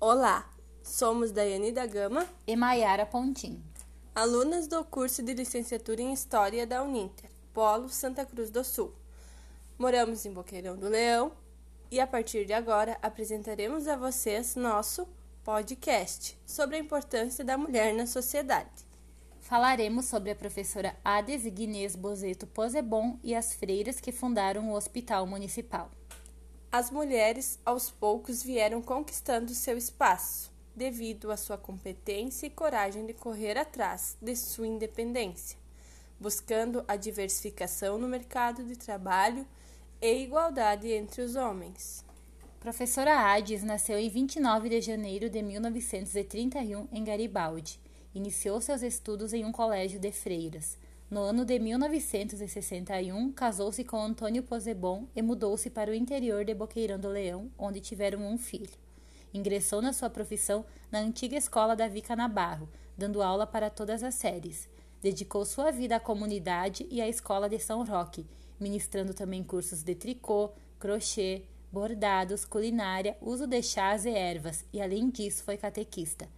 Olá, somos Daiane da Gama e Maiara Pontim, alunas do curso de licenciatura em História da Uninter, Polo Santa Cruz do Sul. Moramos em Boqueirão do Leão e a partir de agora apresentaremos a vocês nosso podcast sobre a importância da mulher na sociedade. Falaremos sobre a professora Ades Guinês Bozeto Posebon e as freiras que fundaram o Hospital Municipal. As mulheres, aos poucos, vieram conquistando seu espaço, devido à sua competência e coragem de correr atrás de sua independência, buscando a diversificação no mercado de trabalho e igualdade entre os homens. Professora Ades nasceu em 29 de janeiro de 1931 em Garibaldi Iniciou seus estudos em um colégio de freiras. No ano de 1961, casou-se com Antônio Posebon e mudou-se para o interior de Boqueirão do Leão, onde tiveram um filho. Ingressou na sua profissão na antiga escola da Vica Nabarro, dando aula para todas as séries. Dedicou sua vida à comunidade e à escola de São Roque, ministrando também cursos de tricô, crochê, bordados, culinária, uso de chás e ervas, e além disso foi catequista.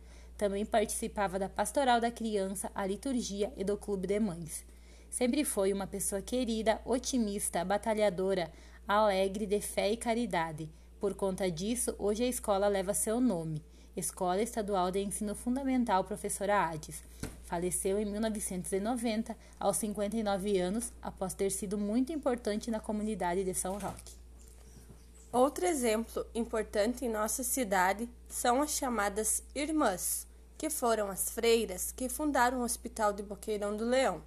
Também participava da Pastoral da Criança, a liturgia e do Clube de Mães. Sempre foi uma pessoa querida, otimista, batalhadora, alegre, de fé e caridade. Por conta disso, hoje a escola leva seu nome. Escola Estadual de Ensino Fundamental Professora Ades. Faleceu em 1990, aos 59 anos, após ter sido muito importante na comunidade de São Roque. Outro exemplo importante em nossa cidade são as chamadas irmãs, que foram as freiras que fundaram o Hospital de Boqueirão do Leão.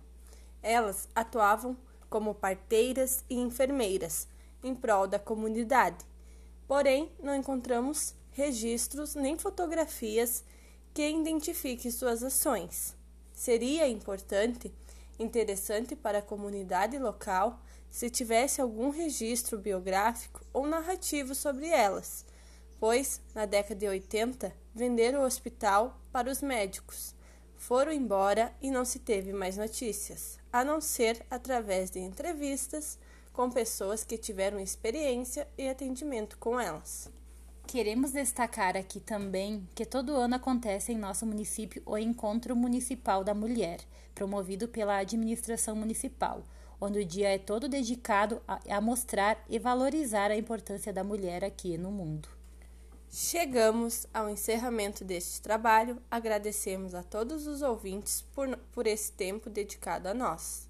Elas atuavam como parteiras e enfermeiras em prol da comunidade. Porém, não encontramos registros nem fotografias que identifiquem suas ações. Seria importante, interessante para a comunidade local se tivesse algum registro biográfico ou narrativo sobre elas pois, na década de 80, venderam o hospital para os médicos. Foram embora e não se teve mais notícias, a não ser através de entrevistas com pessoas que tiveram experiência e atendimento com elas. Queremos destacar aqui também que todo ano acontece em nosso município o Encontro Municipal da Mulher, promovido pela administração municipal, onde o dia é todo dedicado a, a mostrar e valorizar a importância da mulher aqui no mundo. Chegamos ao encerramento deste trabalho. Agradecemos a todos os ouvintes por, por esse tempo dedicado a nós.